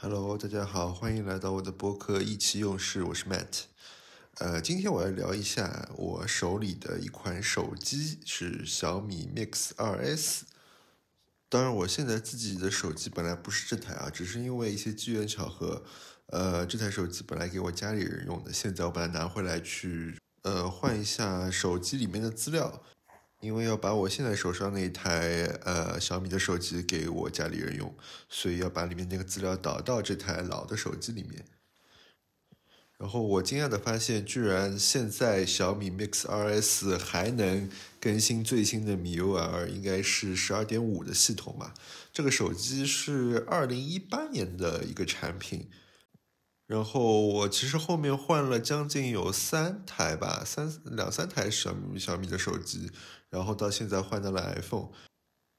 Hello，大家好，欢迎来到我的播客意气用事，我是 Matt。呃，今天我要聊一下我手里的一款手机，是小米 Mix 2S。当然，我现在自己的手机本来不是这台啊，只是因为一些机缘巧合，呃，这台手机本来给我家里人用的，现在我把它拿回来去，呃，换一下手机里面的资料。因为要把我现在手上那一台呃小米的手机给我家里人用，所以要把里面那个资料导到这台老的手机里面。然后我惊讶的发现，居然现在小米 Mix 2S 还能更新最新的 MIUI，应该是十二点五的系统吧。这个手机是二零一八年的一个产品。然后我其实后面换了将近有三台吧，三两三台小米小米的手机，然后到现在换到了 iPhone。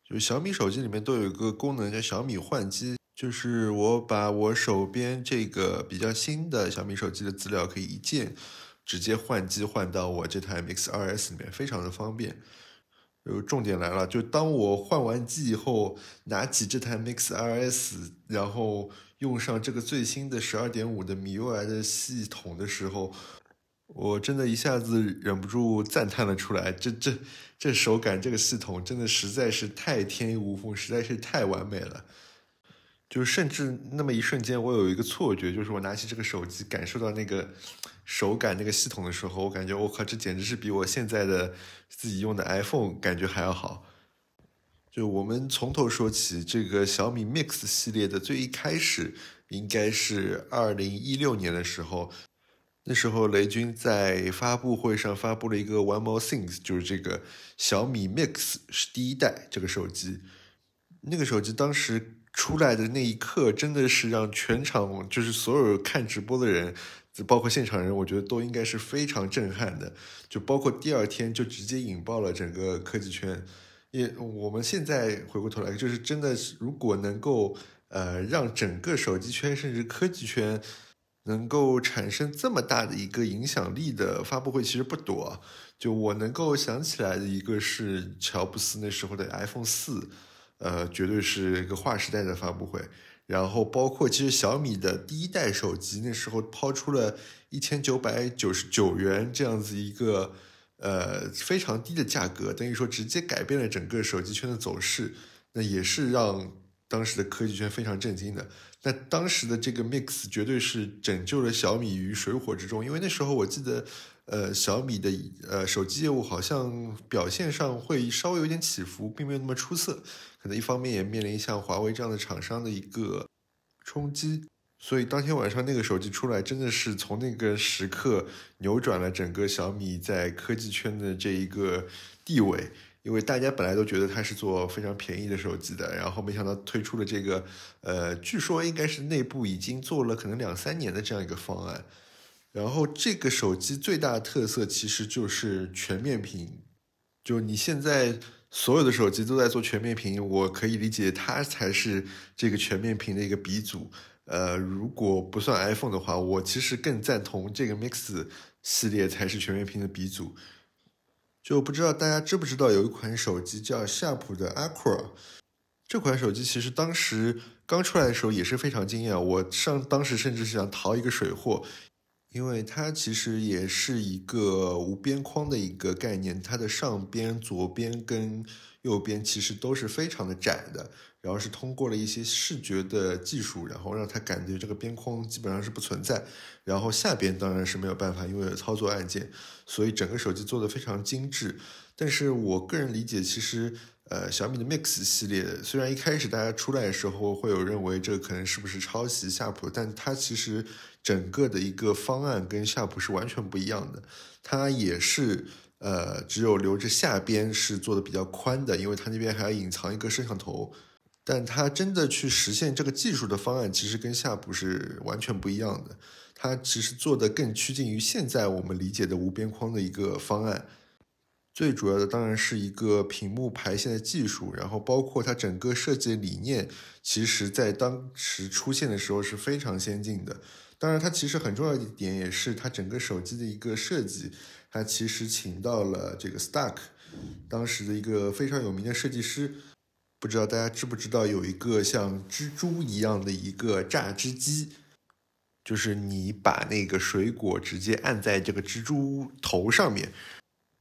就小米手机里面都有一个功能叫小米换机，就是我把我手边这个比较新的小米手机的资料可以一键直接换机换到我这台 Mix 2S 里面，非常的方便。就重点来了，就当我换完机以后，拿起这台 Mix 2S，然后。用上这个最新的十二点五的 MIUI 的系统的时候，我真的一下子忍不住赞叹了出来。这这这手感，这个系统真的实在是太天衣无缝，实在是太完美了。就甚至那么一瞬间，我有一个错觉，就是我拿起这个手机，感受到那个手感、那个系统的时候，我感觉我靠，这简直是比我现在的自己用的 iPhone 感觉还要好。就我们从头说起，这个小米 Mix 系列的最一开始，应该是二零一六年的时候，那时候雷军在发布会上发布了一个 One More Things，就是这个小米 Mix 是第一代这个手机。那个手机当时出来的那一刻，真的是让全场就是所有看直播的人，包括现场人，我觉得都应该是非常震撼的。就包括第二天就直接引爆了整个科技圈。也，我们现在回过头来，就是真的，如果能够呃让整个手机圈甚至科技圈能够产生这么大的一个影响力的发布会，其实不多。就我能够想起来的一个是乔布斯那时候的 iPhone 四，呃，绝对是一个划时代的发布会。然后包括其实小米的第一代手机，那时候抛出了一千九百九十九元这样子一个。呃，非常低的价格，等于说直接改变了整个手机圈的走势，那也是让当时的科技圈非常震惊的。那当时的这个 Mix 绝对是拯救了小米于水火之中，因为那时候我记得，呃，小米的呃手机业务好像表现上会稍微有点起伏，并没有那么出色，可能一方面也面临像华为这样的厂商的一个冲击。所以当天晚上那个手机出来，真的是从那个时刻扭转了整个小米在科技圈的这一个地位。因为大家本来都觉得它是做非常便宜的手机的，然后没想到推出了这个，呃，据说应该是内部已经做了可能两三年的这样一个方案。然后这个手机最大的特色其实就是全面屏，就你现在所有的手机都在做全面屏，我可以理解它才是这个全面屏的一个鼻祖。呃，如果不算 iPhone 的话，我其实更赞同这个 Mix 系列才是全面屏的鼻祖。就不知道大家知不知道有一款手机叫夏普的 Aqua，这款手机其实当时刚出来的时候也是非常惊艳，我上当时甚至是想淘一个水货，因为它其实也是一个无边框的一个概念，它的上边、左边跟右边其实都是非常的窄的。然后是通过了一些视觉的技术，然后让它感觉这个边框基本上是不存在。然后下边当然是没有办法，因为有操作按键，所以整个手机做的非常精致。但是我个人理解，其实呃小米的 Mix 系列，虽然一开始大家出来的时候会有认为这可能是不是抄袭夏普，但它其实整个的一个方案跟夏普是完全不一样的。它也是呃只有留着下边是做的比较宽的，因为它那边还要隐藏一个摄像头。但它真的去实现这个技术的方案，其实跟夏普是完全不一样的。它其实做的更趋近于现在我们理解的无边框的一个方案。最主要的当然是一个屏幕排线的技术，然后包括它整个设计的理念，其实在当时出现的时候是非常先进的。当然，它其实很重要的一点也是它整个手机的一个设计，它其实请到了这个 Stark，当时的一个非常有名的设计师。不知道大家知不知道有一个像蜘蛛一样的一个榨汁机，就是你把那个水果直接按在这个蜘蛛头上面。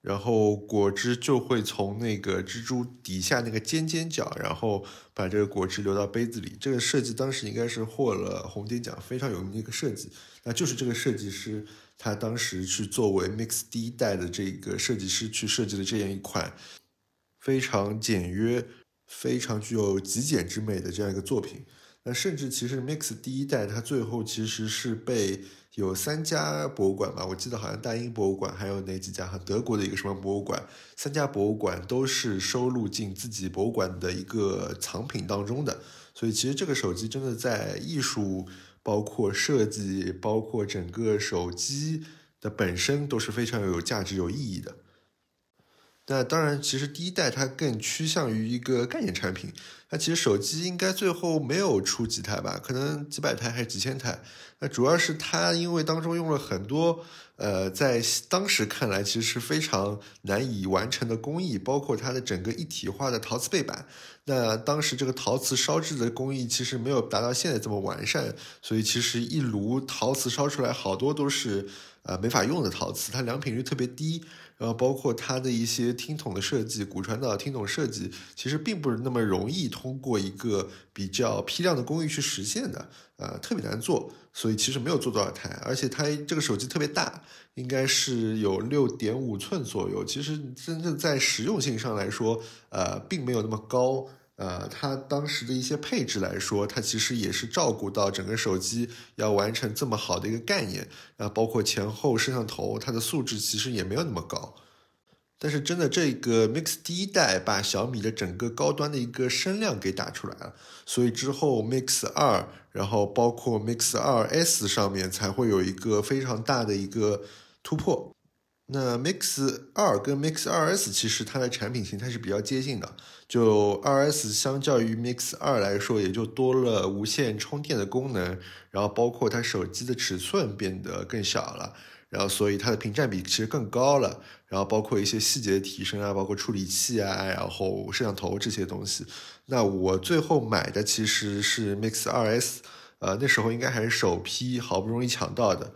然后果汁就会从那个蜘蛛底下那个尖尖角，然后把这个果汁流到杯子里。这个设计当时应该是获了红点奖，非常有名的一个设计。那就是这个设计师他当时去作为 Mix 第一代的这个设计师去设计的这样一款非常简约、非常具有极简之美的这样一个作品。那甚至其实 Mix 第一代它最后其实是被。有三家博物馆吧，我记得好像大英博物馆，还有哪几家？哈，德国的一个什么博物馆？三家博物馆都是收录进自己博物馆的一个藏品当中的。所以其实这个手机真的在艺术、包括设计、包括整个手机的本身都是非常有价值、有意义的。那当然，其实第一代它更趋向于一个概念产品。它其实手机应该最后没有出几台吧，可能几百台还是几千台。那主要是它因为当中用了很多，呃，在当时看来其实是非常难以完成的工艺，包括它的整个一体化的陶瓷背板。那当时这个陶瓷烧制的工艺其实没有达到现在这么完善，所以其实一炉陶瓷烧出来好多都是呃没法用的陶瓷，它良品率特别低。然后包括它的一些听筒的设计，骨传导听筒设计，其实并不是那么容易通过一个比较批量的工艺去实现的，呃，特别难做，所以其实没有做多少台。而且它这个手机特别大，应该是有六点五寸左右，其实真正在实用性上来说，呃，并没有那么高。呃，它当时的一些配置来说，它其实也是照顾到整个手机要完成这么好的一个概念，啊，包括前后摄像头，它的素质其实也没有那么高。但是真的，这个 Mix 第一代把小米的整个高端的一个声量给打出来了，所以之后 Mix 二，然后包括 Mix 二 S 上面才会有一个非常大的一个突破。那 Mix 二跟 Mix 二 S 其实它的产品形态是比较接近的，就二 S 相较于 Mix 二来说，也就多了无线充电的功能，然后包括它手机的尺寸变得更小了，然后所以它的屏占比其实更高了，然后包括一些细节的提升啊，包括处理器啊，然后摄像头这些东西。那我最后买的其实是 Mix 二 S，呃，那时候应该还是首批，好不容易抢到的。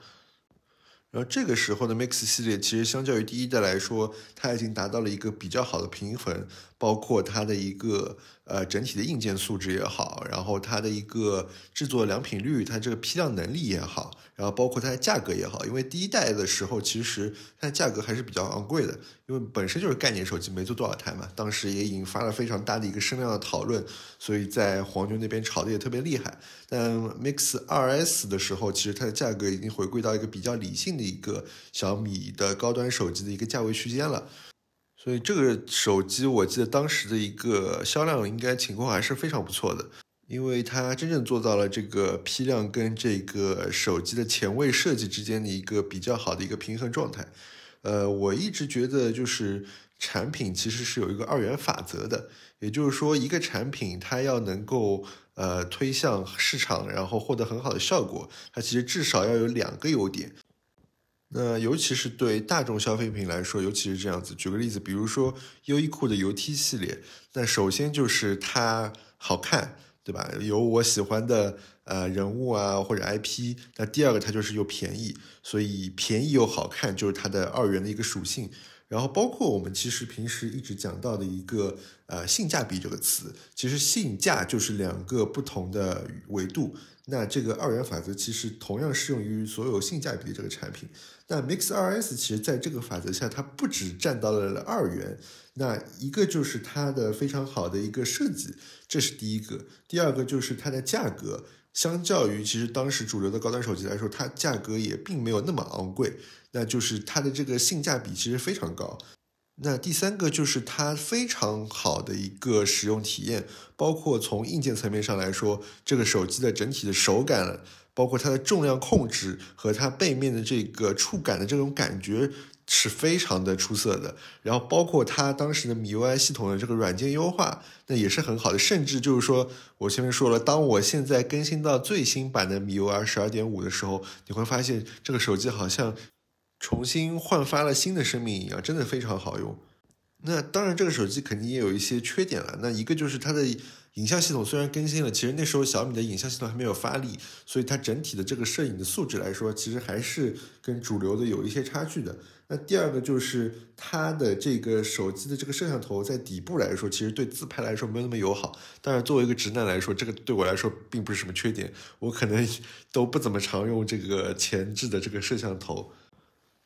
然后这个时候的 Mix 系列其实相较于第一代来说，它已经达到了一个比较好的平衡，包括它的一个呃整体的硬件素质也好，然后它的一个制作良品率，它这个批量能力也好。然后包括它的价格也好，因为第一代的时候其实它的价格还是比较昂贵的，因为本身就是概念手机，没做多少台嘛。当时也引发了非常大的一个声量的讨论，所以在黄牛那边炒的也特别厉害。但 Mix 2S 的时候，其实它的价格已经回归到一个比较理性的一个小米的高端手机的一个价位区间了。所以这个手机我记得当时的一个销量应该情况还是非常不错的。因为它真正做到了这个批量跟这个手机的前卫设计之间的一个比较好的一个平衡状态。呃，我一直觉得就是产品其实是有一个二元法则的，也就是说一个产品它要能够呃推向市场，然后获得很好的效果，它其实至少要有两个优点。那尤其是对大众消费品来说，尤其是这样子。举个例子，比如说优衣库的油 T 系列，那首先就是它好看。对吧？有我喜欢的呃人物啊，或者 IP。那第二个，它就是又便宜，所以便宜又好看，就是它的二元的一个属性。然后包括我们其实平时一直讲到的一个呃性价比这个词，其实性价就是两个不同的维度。那这个二元法则其实同样适用于所有性价比的这个产品。那 Mix 2S 其实在这个法则下，它不止占到了二元。那一个就是它的非常好的一个设计，这是第一个。第二个就是它的价格，相较于其实当时主流的高端手机来说，它价格也并没有那么昂贵。那就是它的这个性价比其实非常高。那第三个就是它非常好的一个使用体验，包括从硬件层面上来说，这个手机的整体的手感，包括它的重量控制和它背面的这个触感的这种感觉。是非常的出色的，然后包括它当时的米 UI 系统的这个软件优化，那也是很好的。甚至就是说，我前面说了，当我现在更新到最新版的米 UI 十二点五的时候，你会发现这个手机好像重新焕发了新的生命一样，真的非常好用。那当然，这个手机肯定也有一些缺点了。那一个就是它的影像系统虽然更新了，其实那时候小米的影像系统还没有发力，所以它整体的这个摄影的素质来说，其实还是跟主流的有一些差距的。那第二个就是它的这个手机的这个摄像头在底部来说，其实对自拍来说没有那么友好。当然，作为一个直男来说，这个对我来说并不是什么缺点，我可能都不怎么常用这个前置的这个摄像头。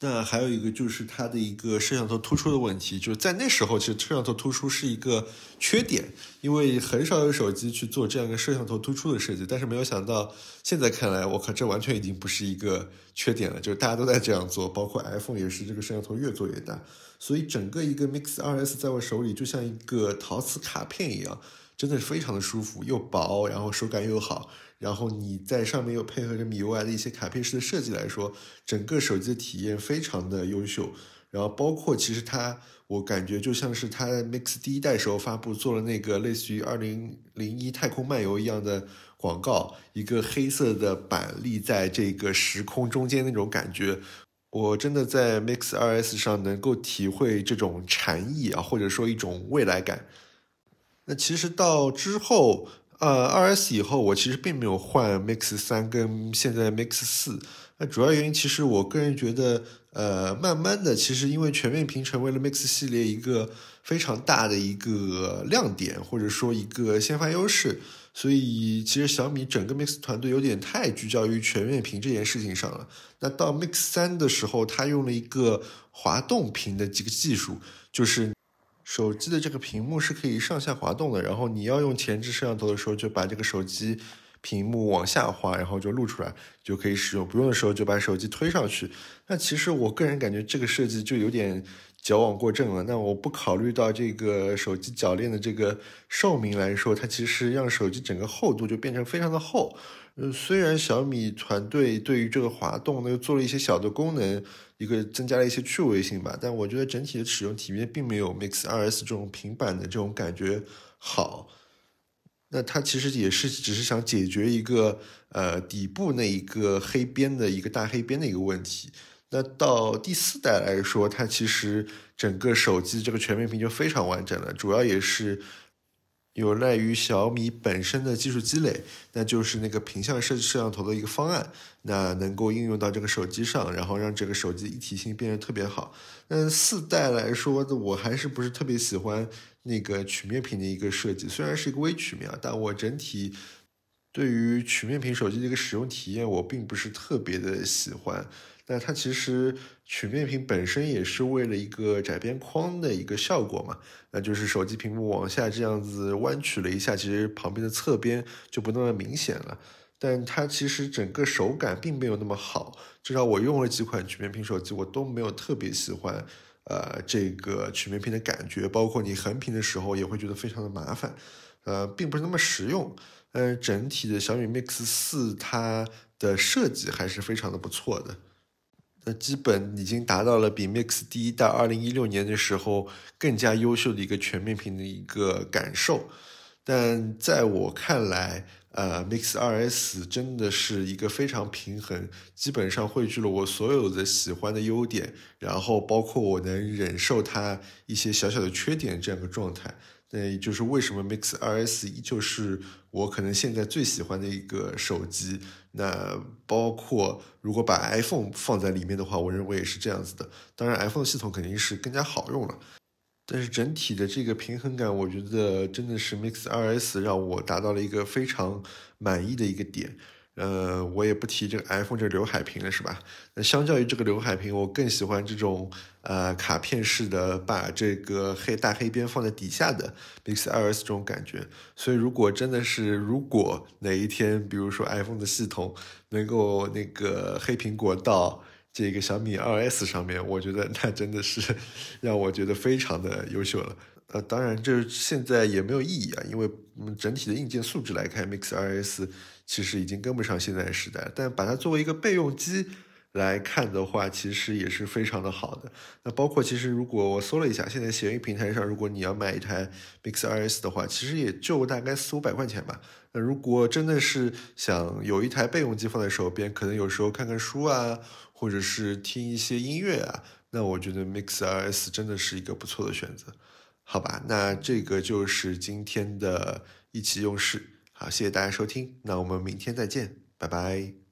那还有一个就是它的一个摄像头突出的问题，就是在那时候其实摄像头突出是一个缺点，因为很少有手机去做这样一个摄像头突出的设计。但是没有想到，现在看来，我靠，这完全已经不是一个缺点了，就是大家都在这样做，包括 iPhone 也是这个摄像头越做越大。所以整个一个 Mix 2S 在我手里就像一个陶瓷卡片一样，真的是非常的舒服，又薄，然后手感又好。然后你在上面又配合着米 UI 的一些卡片式的设计来说，整个手机的体验非常的优秀。然后包括其实它，我感觉就像是它 Mix 第一代时候发布做了那个类似于二零零一太空漫游一样的广告，一个黑色的板立在这个时空中间那种感觉，我真的在 Mix 2S 上能够体会这种禅意啊，或者说一种未来感。那其实到之后。呃，二 S 以后，我其实并没有换 Mix 三跟现在 Mix 四。那主要原因，其实我个人觉得，呃，慢慢的，其实因为全面屏成为了 Mix 系列一个非常大的一个亮点，或者说一个先发优势，所以其实小米整个 Mix 团队有点太聚焦于全面屏这件事情上了。那到 Mix 三的时候，它用了一个滑动屏的几个技术，就是。手机的这个屏幕是可以上下滑动的，然后你要用前置摄像头的时候，就把这个手机屏幕往下滑，然后就录出来就可以使用；不用的时候就把手机推上去。那其实我个人感觉这个设计就有点矫枉过正了。那我不考虑到这个手机铰链的这个寿命来说，它其实让手机整个厚度就变成非常的厚。呃，虽然小米团队对于这个滑动呢又做了一些小的功能。一个增加了一些趣味性吧，但我觉得整体的使用体验并没有 Mix 2S 这种平板的这种感觉好。那它其实也是只是想解决一个呃底部那一个黑边的一个大黑边的一个问题。那到第四代来说，它其实整个手机这个全面屏就非常完整了，主要也是。有赖于小米本身的技术积累，那就是那个屏下摄摄像头的一个方案，那能够应用到这个手机上，然后让这个手机一体性变得特别好。那四代来说，我还是不是特别喜欢那个曲面屏的一个设计，虽然是一个微曲面，但我整体对于曲面屏手机的一个使用体验，我并不是特别的喜欢。那它其实曲面屏本身也是为了一个窄边框的一个效果嘛，那就是手机屏幕往下这样子弯曲了一下，其实旁边的侧边就不那么明显了。但它其实整个手感并没有那么好，至少我用了几款曲面屏手机，我都没有特别喜欢，呃，这个曲面屏的感觉，包括你横屏的时候也会觉得非常的麻烦，呃，并不是那么实用。嗯，整体的小米 Mix 四它的设计还是非常的不错的。那基本已经达到了比 Mix 第一代二零一六年的时候更加优秀的一个全面屏的一个感受，但在我看来，呃，Mix 2S 真的是一个非常平衡，基本上汇聚了我所有的喜欢的优点，然后包括我能忍受它一些小小的缺点这样的状态。那也就是为什么 Mix 2S 依旧是我可能现在最喜欢的一个手机。那包括如果把 iPhone 放在里面的话，我认为也是这样子的。当然，iPhone 系统肯定是更加好用了，但是整体的这个平衡感，我觉得真的是 Mix 2S 让我达到了一个非常满意的一个点。呃，我也不提这个 iPhone 这刘海屏了，是吧？那相较于这个刘海屏，我更喜欢这种呃卡片式的，把这个黑大黑边放在底下的 Mix 2S 这种感觉。所以，如果真的是如果哪一天，比如说 iPhone 的系统能够那个黑苹果到这个小米 2S 上面，我觉得那真的是 让我觉得非常的优秀了。呃，当然这现在也没有意义啊，因为整体的硬件素质来看，Mix 2S。其实已经跟不上现在时代，但把它作为一个备用机来看的话，其实也是非常的好的。那包括其实如果我搜了一下，现在闲鱼平台上，如果你要买一台 Mix 2S 的话，其实也就大概四五百块钱吧。那如果真的是想有一台备用机放在手边，可能有时候看看书啊，或者是听一些音乐啊，那我觉得 Mix RS 真的是一个不错的选择。好吧，那这个就是今天的意气用事。好，谢谢大家收听，那我们明天再见，拜拜。